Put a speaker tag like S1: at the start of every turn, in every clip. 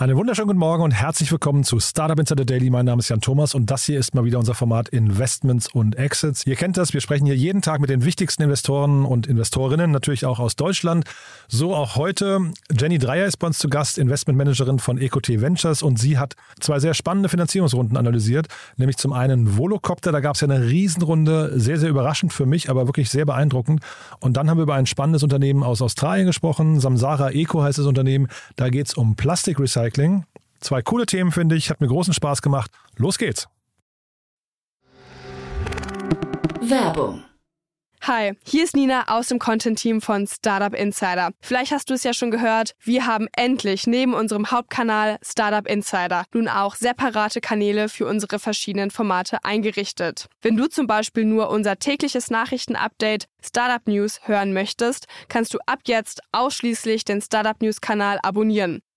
S1: Einen wunderschönen guten Morgen und herzlich willkommen zu Startup Insider Daily. Mein Name ist Jan Thomas und das hier ist mal wieder unser Format Investments und Exits. Ihr kennt das, wir sprechen hier jeden Tag mit den wichtigsten Investoren und Investorinnen, natürlich auch aus Deutschland. So auch heute. Jenny Dreier ist bei uns zu Gast, Investmentmanagerin von EcoT Ventures und sie hat zwei sehr spannende Finanzierungsrunden analysiert, nämlich zum einen Volocopter, da gab es ja eine Riesenrunde, sehr, sehr überraschend für mich, aber wirklich sehr beeindruckend. Und dann haben wir über ein spannendes Unternehmen aus Australien gesprochen, Samsara Eco heißt das Unternehmen, da geht es um Plastikrecycling Recycling. Zwei coole Themen, finde ich. Hat mir großen Spaß gemacht. Los geht's.
S2: Werbung.
S3: Hi, hier ist Nina aus dem Content-Team von Startup Insider. Vielleicht hast du es ja schon gehört, wir haben endlich neben unserem Hauptkanal Startup Insider nun auch separate Kanäle für unsere verschiedenen Formate eingerichtet. Wenn du zum Beispiel nur unser tägliches Nachrichtenupdate Startup News hören möchtest, kannst du ab jetzt ausschließlich den Startup News Kanal abonnieren.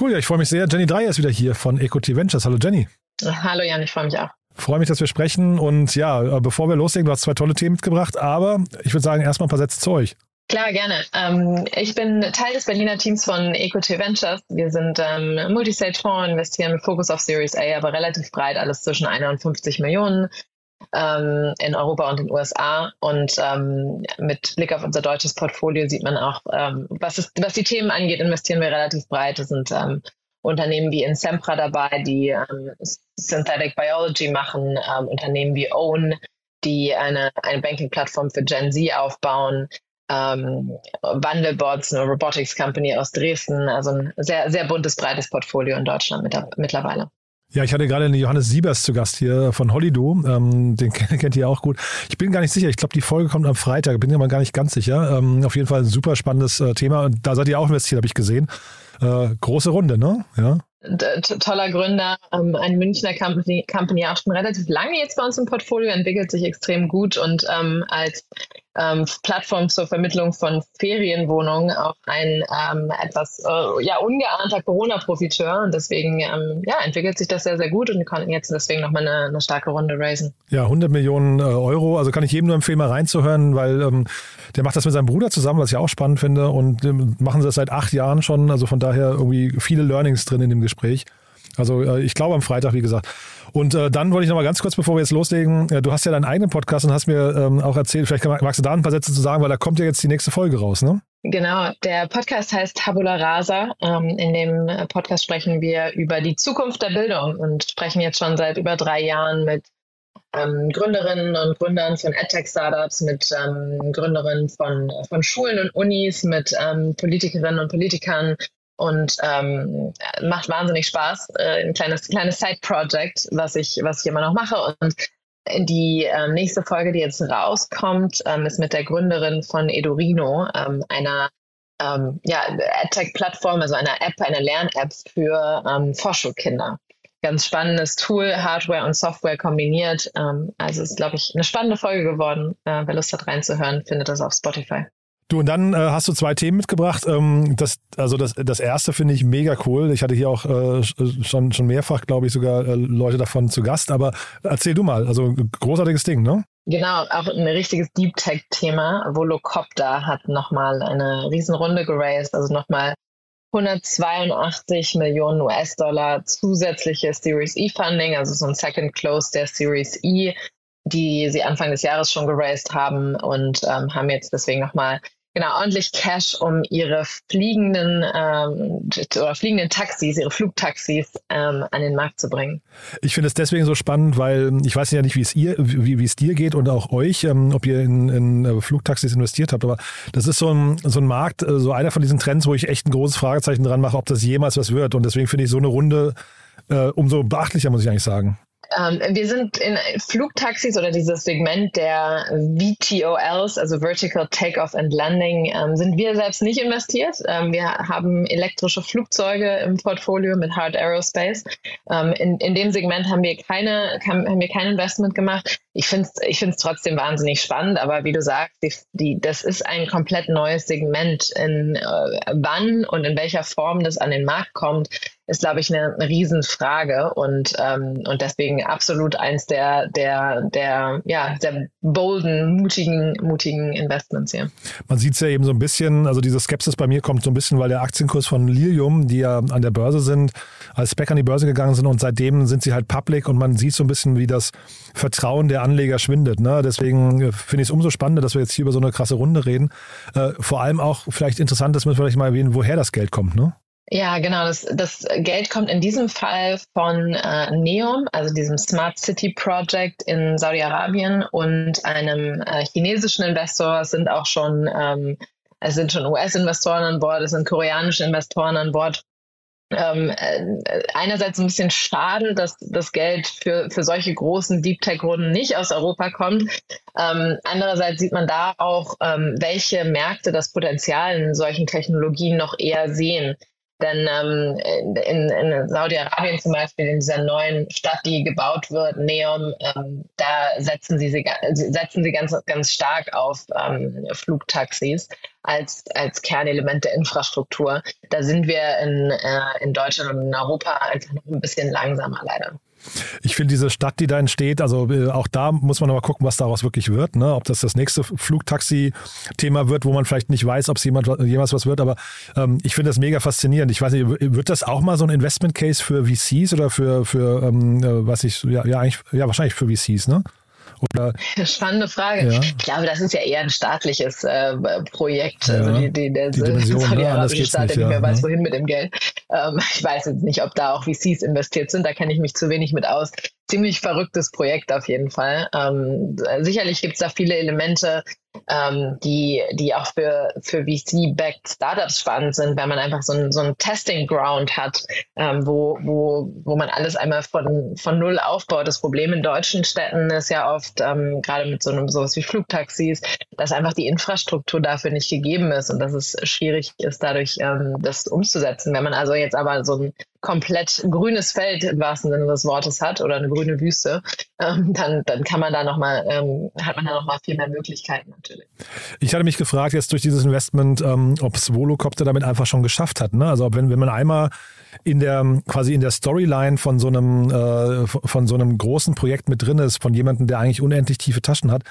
S1: Cool, ja, ich freue mich sehr. Jenny Dreier ist wieder hier von EcoT Ventures. Hallo Jenny.
S4: Hallo Jan, ich freue mich auch.
S1: Freue mich, dass wir sprechen. Und ja, bevor wir loslegen, du hast zwei tolle Themen mitgebracht, aber ich würde sagen, erstmal ein paar Sätze zu euch.
S4: Klar, gerne. Ähm, ich bin Teil des Berliner Teams von EcoT Ventures. Wir sind ähm, Multistage-Fonds, investieren mit Fokus auf Series A, aber relativ breit, alles zwischen 51 Millionen ähm, in Europa und den USA. Und ähm, mit Blick auf unser deutsches Portfolio sieht man auch, ähm, was, es, was die Themen angeht, investieren wir relativ breit. Es sind ähm, Unternehmen wie Insempra dabei, die ähm, Synthetic Biology machen, ähm, Unternehmen wie Own, die eine, eine Banking-Plattform für Gen Z aufbauen, ähm, Wandelbots, eine Robotics Company aus Dresden, also ein sehr, sehr buntes, breites Portfolio in Deutschland mit, mittlerweile.
S1: Ja, ich hatte gerade den Johannes Siebers zu Gast hier von Hollydo. Ähm, den kennt ihr auch gut. Ich bin gar nicht sicher. Ich glaube, die Folge kommt am Freitag. Bin mir mal gar nicht ganz sicher. Ähm, auf jeden Fall ein super spannendes äh, Thema. Und da seid ihr auch investiert, habe ich gesehen. Äh, große Runde, ne? Ja.
S4: Toller Gründer, ähm, ein Münchner Company, Company, auch schon relativ lange jetzt bei uns im Portfolio, entwickelt sich extrem gut und ähm, als ähm, Plattform zur Vermittlung von Ferienwohnungen auch ein ähm, etwas äh, ja, ungeahnter Corona-Profiteur. Und deswegen ähm, ja, entwickelt sich das sehr, sehr gut und wir konnten jetzt deswegen nochmal eine, eine starke Runde raisen.
S1: Ja, 100 Millionen äh, Euro. Also kann ich jedem nur empfehlen, mal reinzuhören, weil ähm, der macht das mit seinem Bruder zusammen, was ich auch spannend finde. Und ähm, machen sie das seit acht Jahren schon. Also von daher irgendwie viele Learnings drin in dem Gespräch. Also äh, ich glaube am Freitag, wie gesagt. Und äh, dann wollte ich noch mal ganz kurz, bevor wir jetzt loslegen, äh, du hast ja deinen eigenen Podcast und hast mir ähm, auch erzählt, vielleicht magst du da ein paar Sätze zu sagen, weil da kommt ja jetzt die nächste Folge raus, ne?
S4: Genau, der Podcast heißt Tabula Rasa. Ähm, in dem Podcast sprechen wir über die Zukunft der Bildung und sprechen jetzt schon seit über drei Jahren mit ähm, Gründerinnen und Gründern von EdTech-Startups, mit ähm, Gründerinnen von, von Schulen und Unis, mit ähm, Politikerinnen und Politikern, und ähm, macht wahnsinnig Spaß. Äh, ein kleines, kleines Side-Project, was ich, was ich immer noch mache. Und die äh, nächste Folge, die jetzt rauskommt, ähm, ist mit der Gründerin von Edorino, ähm, einer ähm, ja, AdTech-Plattform, also einer App, einer Lern-App für ähm, Vorschulkinder. Ganz spannendes Tool, Hardware und Software kombiniert. Ähm, also ist, glaube ich, eine spannende Folge geworden. Äh, wer Lust hat reinzuhören, findet das auf Spotify.
S1: Du, und dann äh, hast du zwei Themen mitgebracht. Ähm, das, also das, das erste finde ich mega cool. Ich hatte hier auch äh, schon, schon mehrfach, glaube ich, sogar äh, Leute davon zu Gast. Aber erzähl du mal, also großartiges Ding, ne?
S4: Genau, auch ein richtiges Deep Tech-Thema. Volocopter hat nochmal eine Riesenrunde geraced, also nochmal 182 Millionen US-Dollar zusätzliche Series E-Funding, also so ein Second Close der Series E, die sie Anfang des Jahres schon geraced haben und ähm, haben jetzt deswegen nochmal genau ordentlich Cash, um ihre fliegenden ähm, oder fliegenden Taxis, ihre Flugtaxis ähm, an den Markt zu bringen.
S1: Ich finde es deswegen so spannend, weil ich weiß ja nicht, wie es ihr, wie, wie es dir geht und auch euch, ähm, ob ihr in, in äh, Flugtaxis investiert habt, aber das ist so ein, so ein Markt, äh, so einer von diesen Trends, wo ich echt ein großes Fragezeichen dran mache, ob das jemals was wird. Und deswegen finde ich so eine Runde äh, umso beachtlicher, muss ich eigentlich sagen.
S4: Ähm, wir sind in Flugtaxis oder dieses Segment der VTOLs, also Vertical Takeoff and Landing, ähm, sind wir selbst nicht investiert. Ähm, wir haben elektrische Flugzeuge im Portfolio mit Hard Aerospace. Ähm, in, in dem Segment haben wir keine, haben wir kein Investment gemacht. Ich finde es ich find's trotzdem wahnsinnig spannend, aber wie du sagst, die, die, das ist ein komplett neues Segment. In äh, wann und in welcher Form das an den Markt kommt, ist, glaube ich, eine, eine Riesenfrage und, ähm, und deswegen absolut eins der, der, der, ja, der bolden, mutigen, mutigen Investments hier.
S1: Man sieht es ja eben so ein bisschen, also diese Skepsis bei mir kommt so ein bisschen, weil der Aktienkurs von Lilium, die ja an der Börse sind, als Spec an die Börse gegangen sind und seitdem sind sie halt public und man sieht so ein bisschen, wie das Vertrauen der Anleger schwindet. Ne? Deswegen äh, finde ich es umso spannender, dass wir jetzt hier über so eine krasse Runde reden. Äh, vor allem auch vielleicht interessant, dass wir vielleicht mal erwähnen, woher das Geld kommt. Ne?
S4: Ja, genau. Das, das Geld kommt in diesem Fall von äh, NEOM, also diesem Smart City Project in Saudi-Arabien und einem äh, chinesischen Investor. Es sind auch schon, ähm, schon US-Investoren an Bord, es sind koreanische Investoren an Bord. Ähm, äh, einerseits ein bisschen schade, dass das Geld für, für solche großen Deep Tech-Runden nicht aus Europa kommt. Ähm, andererseits sieht man da auch, ähm, welche Märkte das Potenzial in solchen Technologien noch eher sehen. Denn ähm, in, in Saudi-Arabien zum Beispiel, in dieser neuen Stadt, die gebaut wird, Neom, ähm, da setzen sie, sie, setzen sie ganz, ganz stark auf ähm, Flugtaxis als, als Kernelement der Infrastruktur. Da sind wir in, äh, in Deutschland und in Europa einfach noch ein bisschen langsamer leider.
S1: Ich finde diese Stadt, die da entsteht, also äh, auch da muss man aber gucken, was daraus wirklich wird. Ne? Ob das das nächste Flugtaxi-Thema wird, wo man vielleicht nicht weiß, ob es jemand, jemals was wird. Aber ähm, ich finde das mega faszinierend. Ich weiß nicht, wird das auch mal so ein Investment-Case für VCs oder für, für ähm, äh, was ich, ja, ja, eigentlich, ja, wahrscheinlich für VCs, ne?
S4: Oder, Spannende Frage. Ja. Ich glaube, das ist ja eher ein staatliches äh, Projekt.
S1: Ja, also die, die, der die Dimension,
S4: ne? arabische Staat, der nicht mehr weiß, wohin mit dem Geld. Ähm, ich weiß jetzt nicht, ob da auch VCs investiert sind. Da kenne ich mich zu wenig mit aus ziemlich verrücktes Projekt auf jeden Fall. Ähm, sicherlich gibt es da viele Elemente, ähm, die, die auch für, für VC-backed Startups spannend sind, wenn man einfach so ein, so ein Testing Ground hat, ähm, wo, wo, wo man alles einmal von, von Null aufbaut. Das Problem in deutschen Städten ist ja oft, ähm, gerade mit so einem sowas wie Flugtaxis, dass einfach die Infrastruktur dafür nicht gegeben ist und dass es schwierig ist, dadurch ähm, das umzusetzen. Wenn man also jetzt aber so ein komplett grünes Feld im wahrsten Sinne des Wortes hat oder eine grüne Wüste, ähm, dann, dann kann man da noch mal, ähm, hat man da noch mal viel mehr Möglichkeiten natürlich.
S1: Ich hatte mich gefragt jetzt durch dieses Investment, ähm, ob es Volocopter damit einfach schon geschafft hat. Ne? Also wenn, wenn man einmal in der quasi in der Storyline von so einem äh, von so einem großen Projekt mit drin ist, von jemandem, der eigentlich unendlich tiefe Taschen hat,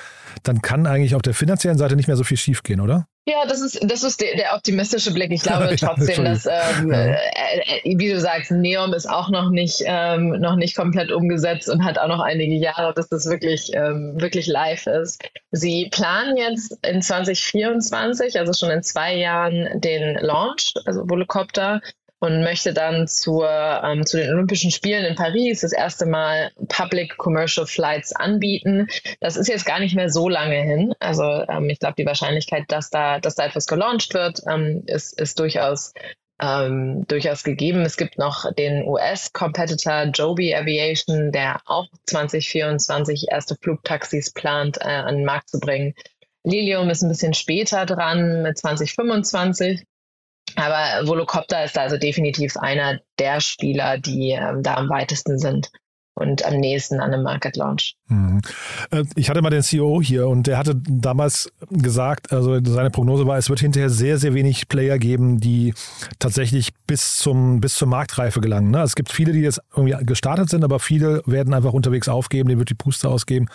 S1: dann kann eigentlich auf der finanziellen Seite nicht mehr so viel schiefgehen, oder?
S4: Ja, das ist, das ist der, der optimistische Blick. Ich glaube trotzdem, dass, ähm, äh, äh, wie du sagst, Neom ist auch noch nicht, ähm, noch nicht komplett umgesetzt und hat auch noch einige Jahre, bis das wirklich, ähm, wirklich live ist. Sie planen jetzt in 2024, also schon in zwei Jahren, den Launch, also Volocopter und möchte dann zur, ähm, zu den Olympischen Spielen in Paris das erste Mal Public Commercial Flights anbieten. Das ist jetzt gar nicht mehr so lange hin. Also ähm, ich glaube, die Wahrscheinlichkeit, dass da, dass da etwas gelauncht wird, ähm, ist, ist durchaus ähm, durchaus gegeben. Es gibt noch den US-Competitor Joby Aviation, der auch 2024 erste Flugtaxis plant, äh, an den Markt zu bringen. Lilium ist ein bisschen später dran mit 2025. Aber Volocopter ist also definitiv einer der Spieler, die ähm, da am weitesten sind und am nächsten an einem Market Launch.
S1: Mhm. Äh, ich hatte mal den CEO hier und der hatte damals gesagt, also seine Prognose war, es wird hinterher sehr, sehr wenig Player geben, die tatsächlich bis zum bis zur Marktreife gelangen. Ne? Es gibt viele, die jetzt irgendwie gestartet sind, aber viele werden einfach unterwegs aufgeben, denen wird die Puste ausgeben,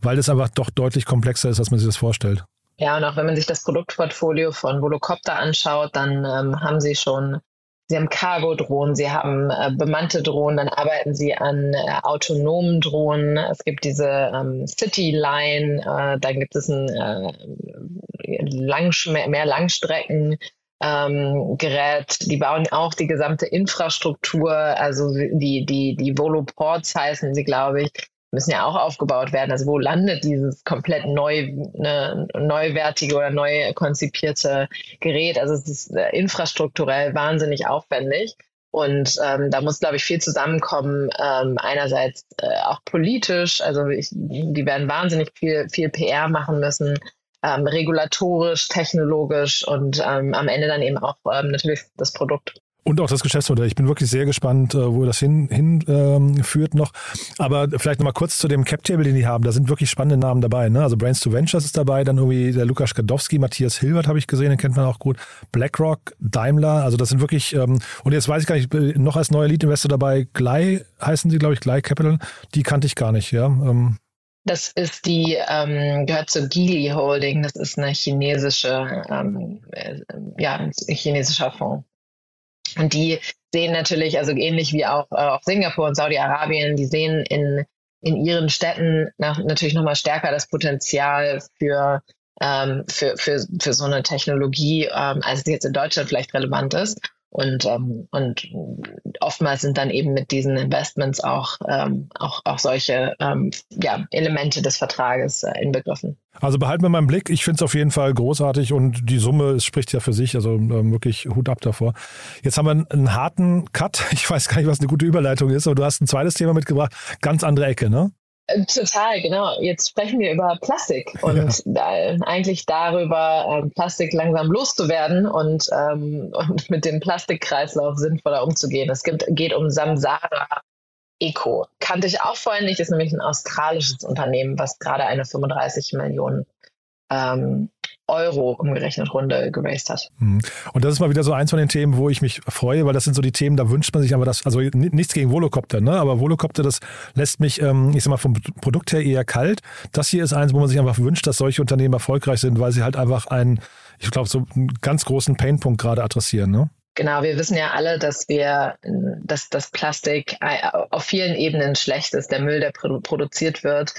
S1: weil das einfach doch deutlich komplexer ist, als man sich das vorstellt.
S4: Ja, und auch wenn man sich das Produktportfolio von Volocopter anschaut, dann ähm, haben sie schon, sie haben Cargo-Drohnen, sie haben äh, bemannte Drohnen, dann arbeiten sie an äh, autonomen Drohnen. Es gibt diese ähm, City Line, äh, dann gibt es ein, äh, Lang, mehr Langstrecken ähm, gerät. Die bauen auch die gesamte Infrastruktur, also die, die, die Voloports heißen sie, glaube ich, müssen ja auch aufgebaut werden. Also wo landet dieses komplett neu, ne, neuwertige oder neu konzipierte Gerät? Also es ist äh, infrastrukturell wahnsinnig aufwendig. Und ähm, da muss, glaube ich, viel zusammenkommen. Ähm, einerseits äh, auch politisch, also ich, die werden wahnsinnig viel, viel PR machen müssen, ähm, regulatorisch, technologisch und ähm, am Ende dann eben auch ähm, natürlich das Produkt.
S1: Und auch das Geschäftsmodell. Ich bin wirklich sehr gespannt, äh, wo das hinführt hin, ähm, noch. Aber vielleicht nochmal kurz zu dem Cap-Table, den die haben. Da sind wirklich spannende Namen dabei. Ne? Also Brains to Ventures ist dabei, dann irgendwie der Lukas Gadowski, Matthias Hilbert habe ich gesehen, den kennt man auch gut. BlackRock, Daimler, also das sind wirklich, ähm, und jetzt weiß ich gar nicht, äh, noch als neuer Lead-Investor dabei, Glei heißen sie, glaube ich, Glei Capital. Die kannte ich gar nicht, ja. Ähm,
S4: das ist die, ähm, gehört zur Geely Holding. Das ist eine chinesische, ähm, äh, ja, ein chinesischer Fonds. Und die sehen natürlich, also ähnlich wie auch, äh, auch Singapur und Saudi-Arabien, die sehen in, in ihren Städten nach, natürlich nochmal stärker das Potenzial für, ähm, für, für, für so eine Technologie, ähm, als es jetzt in Deutschland vielleicht relevant ist. Und, ähm, und oftmals sind dann eben mit diesen Investments auch, ähm, auch, auch solche ähm, ja, Elemente des Vertrages äh, inbegriffen.
S1: Also behalten wir mal im Blick. Ich finde es auf jeden Fall großartig und die Summe es spricht ja für sich. Also ähm, wirklich Hut ab davor. Jetzt haben wir einen harten Cut. Ich weiß gar nicht, was eine gute Überleitung ist, aber du hast ein zweites Thema mitgebracht. Ganz andere Ecke, ne?
S4: Äh, total, genau. Jetzt sprechen wir über Plastik und ja. äh, eigentlich darüber, äh, Plastik langsam loszuwerden und, ähm, und mit dem Plastikkreislauf sinnvoller umzugehen. Es gibt, geht um Samsara Eco. Kannte ich auch vorhin nicht, ist nämlich ein australisches Unternehmen, was gerade eine 35 Millionen ähm, Euro umgerechnet Runde geraced hat.
S1: Mhm. Und das ist mal wieder so eins von den Themen, wo ich mich freue, weil das sind so die Themen, da wünscht man sich aber das, also nichts gegen Volocopter, ne? aber Volocopter, das lässt mich, ähm, ich sag mal, vom Produkt her eher kalt. Das hier ist eins, wo man sich einfach wünscht, dass solche Unternehmen erfolgreich sind, weil sie halt einfach einen, ich glaube, so einen ganz großen Painpunkt gerade adressieren. Ne?
S4: Genau, wir wissen ja alle, dass wir, dass das Plastik äh, auf vielen Ebenen schlecht ist. Der Müll, der produziert wird,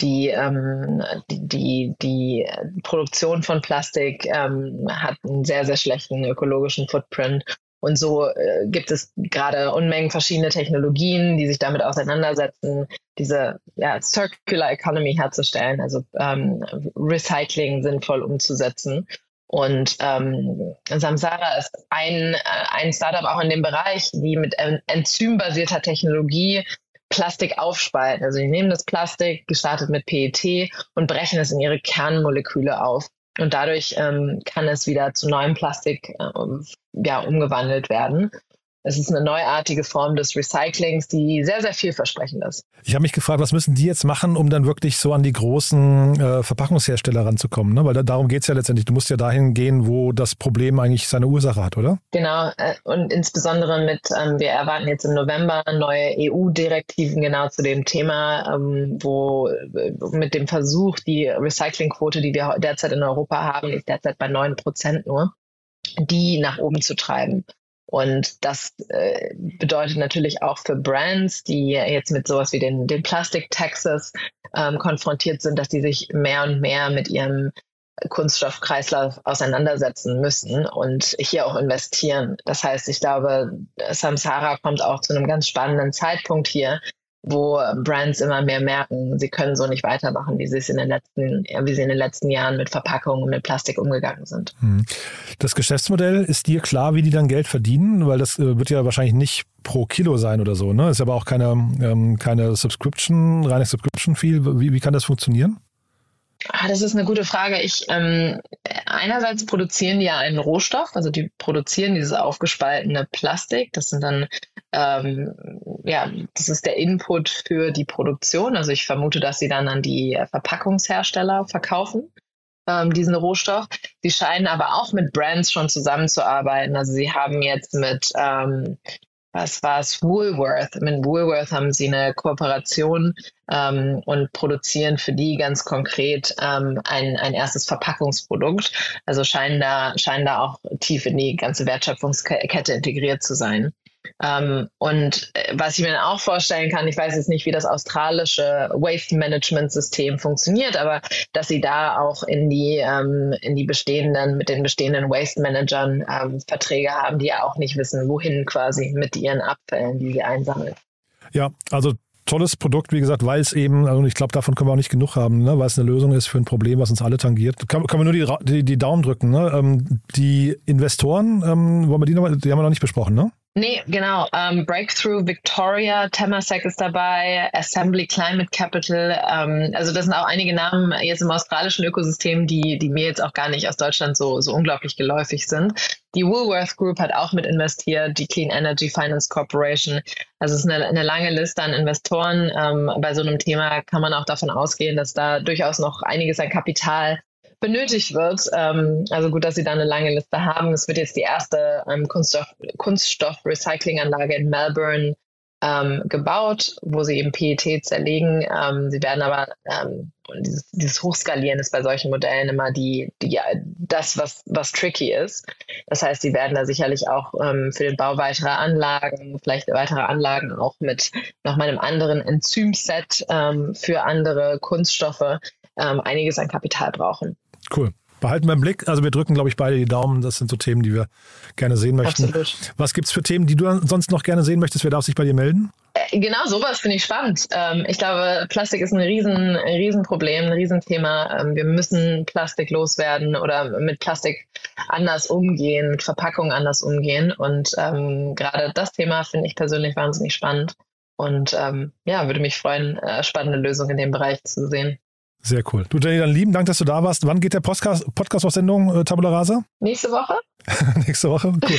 S4: die, ähm, die, die, Produktion von Plastik ähm, hat einen sehr, sehr schlechten ökologischen Footprint. Und so äh, gibt es gerade Unmengen verschiedene Technologien, die sich damit auseinandersetzen, diese ja, Circular Economy herzustellen, also ähm, Recycling sinnvoll umzusetzen. Und ähm, Samsara ist ein, äh, ein Startup auch in dem Bereich, die mit enzymbasierter Technologie Plastik aufspalten. Also die nehmen das Plastik, gestartet mit PET, und brechen es in ihre Kernmoleküle auf. Und dadurch ähm, kann es wieder zu neuem Plastik äh, ja, umgewandelt werden. Es ist eine neuartige Form des Recyclings, die sehr, sehr vielversprechend ist.
S1: Ich habe mich gefragt, was müssen die jetzt machen, um dann wirklich so an die großen äh, Verpackungshersteller ranzukommen? Ne? Weil da, darum geht es ja letztendlich. Du musst ja dahin gehen, wo das Problem eigentlich seine Ursache hat, oder?
S4: Genau. Äh, und insbesondere mit, ähm, wir erwarten jetzt im November neue EU-Direktiven genau zu dem Thema, ähm, wo äh, mit dem Versuch, die Recyclingquote, die wir derzeit in Europa haben, ist derzeit bei 9 Prozent nur, die nach oben zu treiben. Und das äh, bedeutet natürlich auch für Brands, die jetzt mit sowas wie den, den Plastic Taxes ähm, konfrontiert sind, dass die sich mehr und mehr mit ihrem Kunststoffkreislauf auseinandersetzen müssen und hier auch investieren. Das heißt, ich glaube, Samsara kommt auch zu einem ganz spannenden Zeitpunkt hier, wo Brands immer mehr merken, sie können so nicht weitermachen, wie sie es in den letzten, wie sie in den letzten Jahren mit Verpackungen und mit Plastik umgegangen sind. Hm.
S1: Das Geschäftsmodell ist dir klar, wie die dann Geld verdienen, weil das äh, wird ja wahrscheinlich nicht pro Kilo sein oder so, ne? Ist aber auch keine, ähm, keine Subscription, reine Subscription-Fee. Wie, wie kann das funktionieren?
S4: Ah, das ist eine gute Frage. Ich ähm, einerseits produzieren die ja einen Rohstoff, also die produzieren dieses aufgespaltene Plastik. Das sind dann ähm, ja, das ist der Input für die Produktion. Also ich vermute, dass sie dann an die Verpackungshersteller verkaufen ähm, diesen Rohstoff. Sie scheinen aber auch mit Brands schon zusammenzuarbeiten. Also sie haben jetzt mit ähm, was war es, Woolworth. Mit Woolworth haben sie eine Kooperation ähm, und produzieren für die ganz konkret ähm, ein, ein erstes Verpackungsprodukt. Also scheinen da, scheinen da auch tief in die ganze Wertschöpfungskette integriert zu sein. Ähm, und äh, was ich mir dann auch vorstellen kann, ich weiß jetzt nicht, wie das australische Waste Management System funktioniert, aber dass sie da auch in die, ähm, in die bestehenden, mit den bestehenden Waste Managern ähm, Verträge haben, die ja auch nicht wissen, wohin quasi mit ihren Abfällen, die sie einsammeln.
S1: Ja, also tolles Produkt, wie gesagt, weil es eben, also ich glaube, davon können wir auch nicht genug haben, ne? weil es eine Lösung ist für ein Problem, was uns alle tangiert. Kann, können wir nur die, die, die Daumen drücken. Ne? Ähm, die Investoren, ähm, wollen wir die, noch, die haben wir noch nicht besprochen, ne?
S4: Nee, genau. Um, Breakthrough Victoria, Temasek ist dabei, Assembly Climate Capital. Um, also das sind auch einige Namen jetzt im australischen Ökosystem, die, die mir jetzt auch gar nicht aus Deutschland so, so unglaublich geläufig sind. Die Woolworth Group hat auch mit investiert, die Clean Energy Finance Corporation. Also es ist eine, eine lange Liste an Investoren. Um, bei so einem Thema kann man auch davon ausgehen, dass da durchaus noch einiges an Kapital benötigt wird. Ähm, also gut, dass Sie da eine lange Liste haben. Es wird jetzt die erste ähm, Kunststoff, Kunststoff-Recyclinganlage in Melbourne ähm, gebaut, wo sie eben PET zerlegen. Ähm, sie werden aber ähm, dieses, dieses Hochskalieren ist bei solchen Modellen immer die, die das, was, was tricky ist. Das heißt, sie werden da sicherlich auch ähm, für den Bau weiterer Anlagen, vielleicht weitere Anlagen auch mit nochmal einem anderen Enzymset ähm, für andere Kunststoffe ähm, einiges an Kapital brauchen.
S1: Cool. Behalten wir im Blick. Also wir drücken, glaube ich, beide die Daumen. Das sind so Themen, die wir gerne sehen möchten.
S4: Absolut.
S1: Was gibt es für Themen, die du sonst noch gerne sehen möchtest? Wer darf sich bei dir melden?
S4: Äh, genau, sowas finde ich spannend. Ähm, ich glaube, Plastik ist ein riesen, Riesenproblem, ein Riesenthema. Ähm, wir müssen Plastik loswerden oder mit Plastik anders umgehen, mit Verpackungen anders umgehen. Und ähm, gerade das Thema finde ich persönlich wahnsinnig spannend. Und ähm, ja, würde mich freuen, äh, spannende Lösungen in dem Bereich zu sehen.
S1: Sehr cool. Du, Jenny, dann lieben Dank, dass du da warst. Wann geht der Podcast, Podcast auf Sendung, äh, Tabula Rasa?
S4: Nächste Woche.
S1: Nächste Woche? Cool.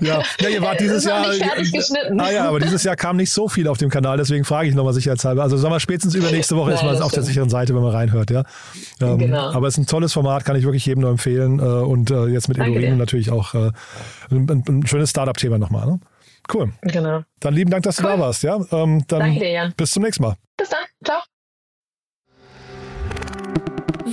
S1: ja. ja, ihr wart dieses Jahr.
S4: Nicht fertig geschnitten.
S1: Ah ja, aber dieses Jahr kam nicht so viel auf dem Kanal, deswegen frage ich nochmal sicherheitshalber. Also sagen wir spätestens übernächste Woche ist man auf der sicheren Seite, wenn man reinhört, ja. Ähm,
S4: genau.
S1: Aber es ist ein tolles Format, kann ich wirklich jedem nur empfehlen. Äh, und äh, jetzt mit Edorino natürlich auch äh, ein, ein, schönes Startup-Thema nochmal. Ne? Cool.
S4: Genau.
S1: Dann lieben Dank, dass
S4: cool.
S1: du da warst, ja. Ähm, dann
S4: Danke dir, Jan.
S1: Bis zum nächsten Mal.
S4: Bis dann. Ciao.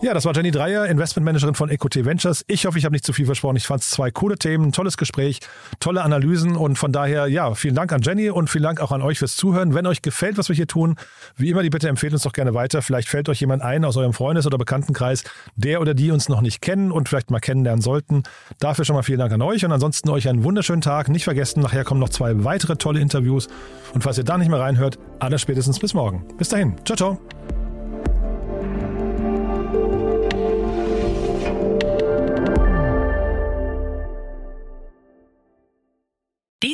S1: Ja, das war Jenny Dreier, Investmentmanagerin von EcoT Ventures. Ich hoffe, ich habe nicht zu viel versprochen. Ich fand es zwei coole Themen, tolles Gespräch, tolle Analysen und von daher, ja, vielen Dank an Jenny und vielen Dank auch an euch fürs Zuhören. Wenn euch gefällt, was wir hier tun, wie immer, die Bitte empfehlt uns doch gerne weiter. Vielleicht fällt euch jemand ein aus eurem Freundes- oder Bekanntenkreis, der oder die uns noch nicht kennen und vielleicht mal kennenlernen sollten. Dafür schon mal vielen Dank an euch und ansonsten euch einen wunderschönen Tag. Nicht vergessen, nachher kommen noch zwei weitere tolle Interviews. Und falls ihr da nicht mehr reinhört, alles spätestens bis morgen. Bis dahin. Ciao, ciao.